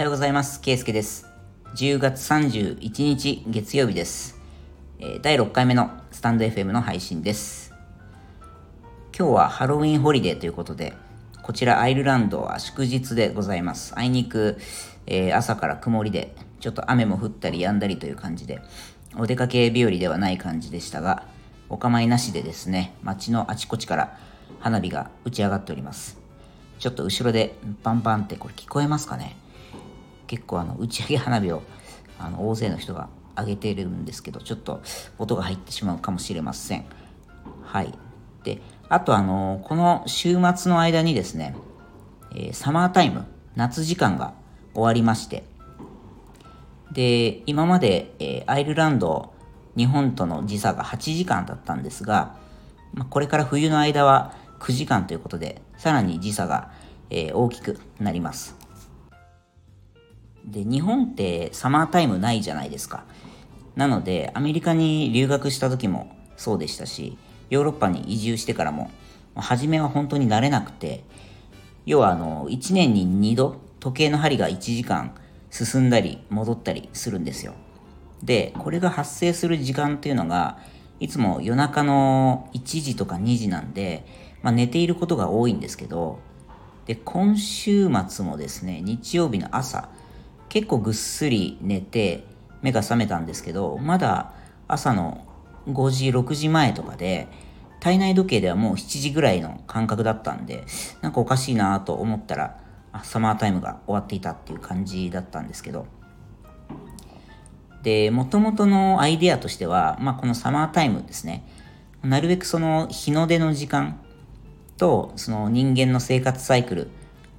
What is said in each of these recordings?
はようございます。ケイスケです。10月31日月曜日です。第6回目のスタンド FM の配信です。今日はハロウィンホリデーということで、こちらアイルランドは祝日でございます。あいにく、えー、朝から曇りで、ちょっと雨も降ったり止んだりという感じで、お出かけ日和ではない感じでしたが、お構いなしでですね、街のあちこちから花火が打ち上がっております。ちょっと後ろでバンバンってこれ聞こえますかね？結構あの打ち上げ花火をあの大勢の人が上げているんですけどちょっと音が入ってしまうかもしれませんはいであとあのこの週末の間にですね、え、サマータイム夏時間が終わりましてで今まで、え、アイルランド日本との時差が8時間だったんですが、ま、これから冬の間は9時間ということで、さらに時差が、え、大きくなります。で、日本ってサマータイムないじゃないですか。なので、アメリカに留学した時もそうでしたし、ヨーロッパに移住してからも、初めは本当に慣れなくて、要はあの、1年に2度、時計の針が1時間進んだり戻ったりするんですよ。で、これが発生する時間っていうのが、いつも夜中の1時とか2時なんで、まあ、寝ていることが多いんですけど、で、今週末もですね、日曜日の朝、結構ぐっすり寝て、目が覚めたんですけど、まだ朝の5時、6時前とかで、体内時計ではもう7時ぐらいの感覚だったんで、なんかおかしいなと思ったら、サマータイムが終わっていたっていう感じだったんですけど、で、元々のアイデアとしては、まあ、このサマータイムですね、なるべくその日の出の時間とその人間の生活サイクル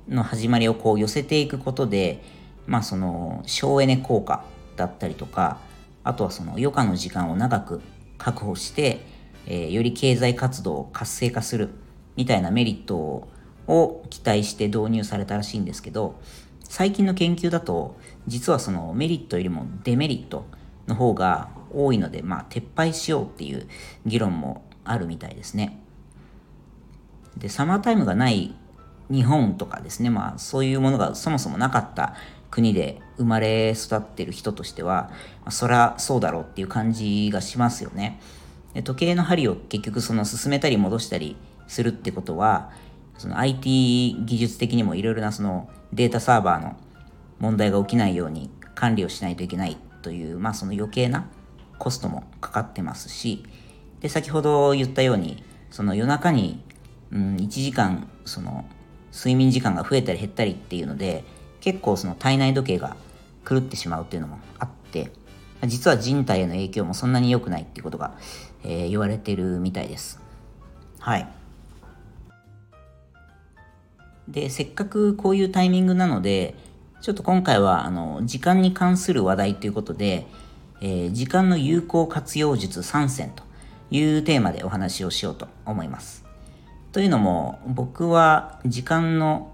の始まりをこう寄せていくことで、まあその省エネ効果だったりとか、あとはその余暇の時間を長く確保して、えー、より経済活動を活性化するみたいなメリットを期待して導入されたらしいんですけど、最近の研究だと、実はそのメリットよりもデメリットの方が多いので、まあ撤廃しようっていう議論もあるみたいですね。で、サマータイムがない日本とかですね、まあそういうものがそもそもなかった国で生まれ育ってる人としては、まあ、そりゃそうだろうっていう感じがしますよね。で時計の針を結局その進めたり戻したりするってことは、その IT 技術的にもいろいろなそのデータサーバーの問題が起きないように管理をしないといけないという、まあその余計なコストもかかってますし、で、先ほど言ったように、その夜中にうん、1時間その睡眠時間が増えたり減ったりっていうので結構その体内時計が狂ってしまうっていうのもあって実は人体への影響もそんなに良くないっていうことが、えー、言われてるみたいです。はい。でせっかくこういうタイミングなのでちょっと今回はあの時間に関する話題ということで、えー、時間の有効活用術3選というテーマでお話をしようと思います。というのも僕は時間の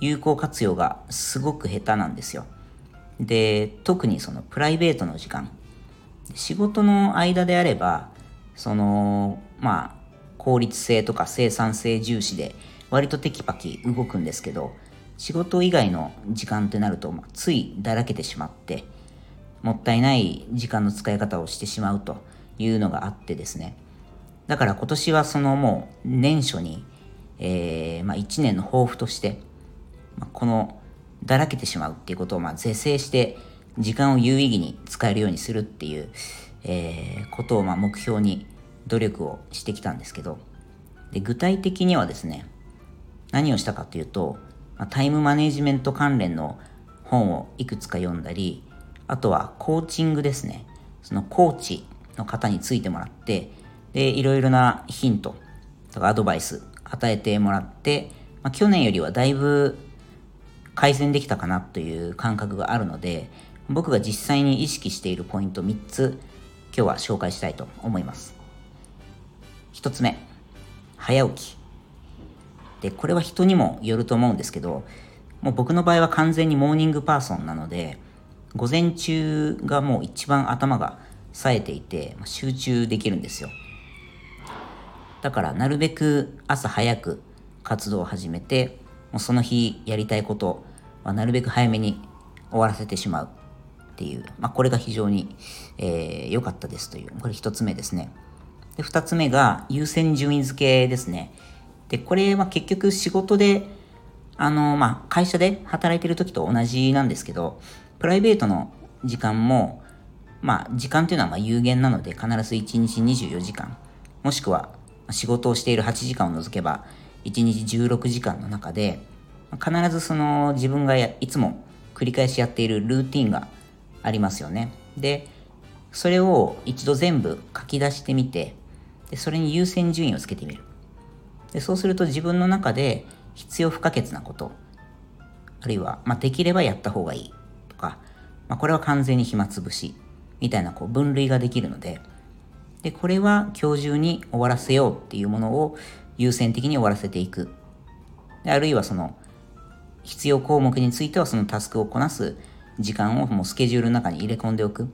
有効活用がすごく下手なんですよ。で特にそのプライベートの時間仕事の間であればそのまあ効率性とか生産性重視で割とテキパキ動くんですけど仕事以外の時間ってなると、まあ、ついだらけてしまってもったいない時間の使い方をしてしまうというのがあってですねだから今年はそのもう年初に、えー、まあ1年の抱負として、まあ、このだらけてしまうっていうことをまあ是正して時間を有意義に使えるようにするっていう、えー、ことをまあ目標に努力をしてきたんですけどで具体的にはですね何をしたかというと、まあ、タイムマネジメント関連の本をいくつか読んだりあとはコーチングですね。そのコーチの方についてもらってで、いろいろなヒントとかアドバイス与えてもらって、まあ、去年よりはだいぶ改善できたかなという感覚があるので、僕が実際に意識しているポイント3つ、今日は紹介したいと思います。1つ目、早起き。で、これは人にもよると思うんですけど、もう僕の場合は完全にモーニングパーソンなので、午前中がもう一番頭が冴えていて、集中できるんですよ。だからなるべく朝早く活動を始めて、もうその日やりたいことはなるべく早めに終わらせてしまうっていう、まあ、これが非常に良、えー、かったですという、これ一つ目ですね。で、二つ目が優先順位付けですね。で、これは結局仕事で、あの、まあ、会社で働いてる時と同じなんですけど、プライベートの時間も、まあ、時間っていうのはま有限なので、必ず1日24時間、もしくは仕事をしている8時間を除けば、1日16時間の中で、必ずその自分がいつも繰り返しやっているルーティンがありますよね。で、それを一度全部書き出してみて、でそれに優先順位をつけてみる。でそうすると自分の中で必要不可欠なこと、あるいは、まあ、できればやった方がいいとか、まあ、これは完全に暇つぶしみたいなこう分類ができるので、で、これは今日中に終わらせようっていうものを優先的に終わらせていく。であるいはその必要項目についてはそのタスクをこなす時間をもうスケジュールの中に入れ込んでおくっ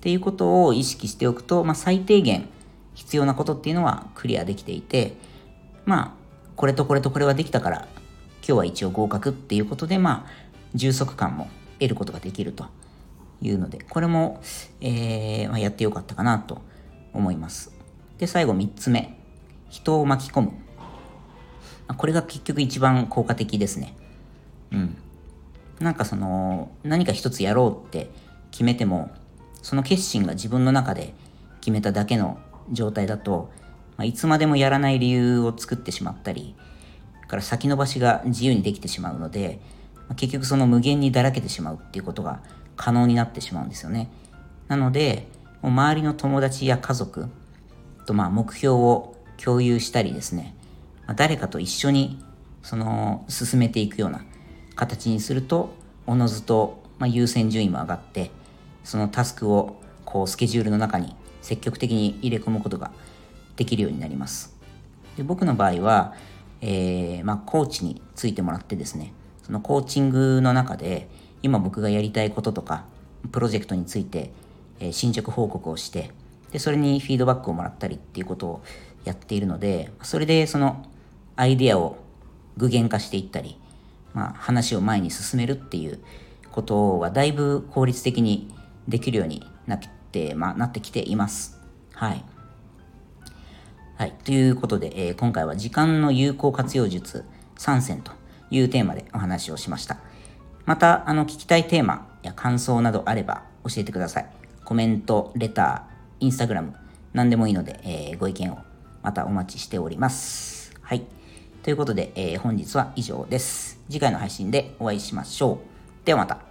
ていうことを意識しておくと、まあ、最低限必要なことっていうのはクリアできていてまあこれとこれとこれはできたから今日は一応合格っていうことでまあ充足感も得ることができるというのでこれも、えーまあ、やってよかったかなと思います。で最後3つ目。人を巻き込む。これが結局一番効果的ですね。うん。なんかその何か一つやろうって決めてもその決心が自分の中で決めただけの状態だと、まあ、いつまでもやらない理由を作ってしまったりから先延ばしが自由にできてしまうので、まあ、結局その無限にだらけてしまうっていうことが可能になってしまうんですよね。なのでもう周りの友達や家族とまあ目標を共有したりですね、まあ、誰かと一緒にその進めていくような形にするとおのずと、まあ、優先順位も上がってそのタスクをこうスケジュールの中に積極的に入れ込むことができるようになります。で僕の場合は、えー、まあ、コーチについてもらってですねそのコーチングの中で今僕がやりたいこととかプロジェクトについて、え、進捗報告をしてでそれにフィードバックをもらったりっていうことをやっているのでそれでそのアイデアを具現化していったりまあ、話を前に進めるっていうことはだいぶ効率的にできるようになって、まあ、なってきています。はい。はい。ということで、えー、今回は時間の有効活用術3選というテーマでお話をしました。また、あの、聞きたいテーマや感想などあれば教えてください。コメント、レター、インスタグラム、何でもいいので、えー、ご意見をまたお待ちしております。はい。ということで、えー、本日は以上です。次回の配信でお会いしましょう。ではまた。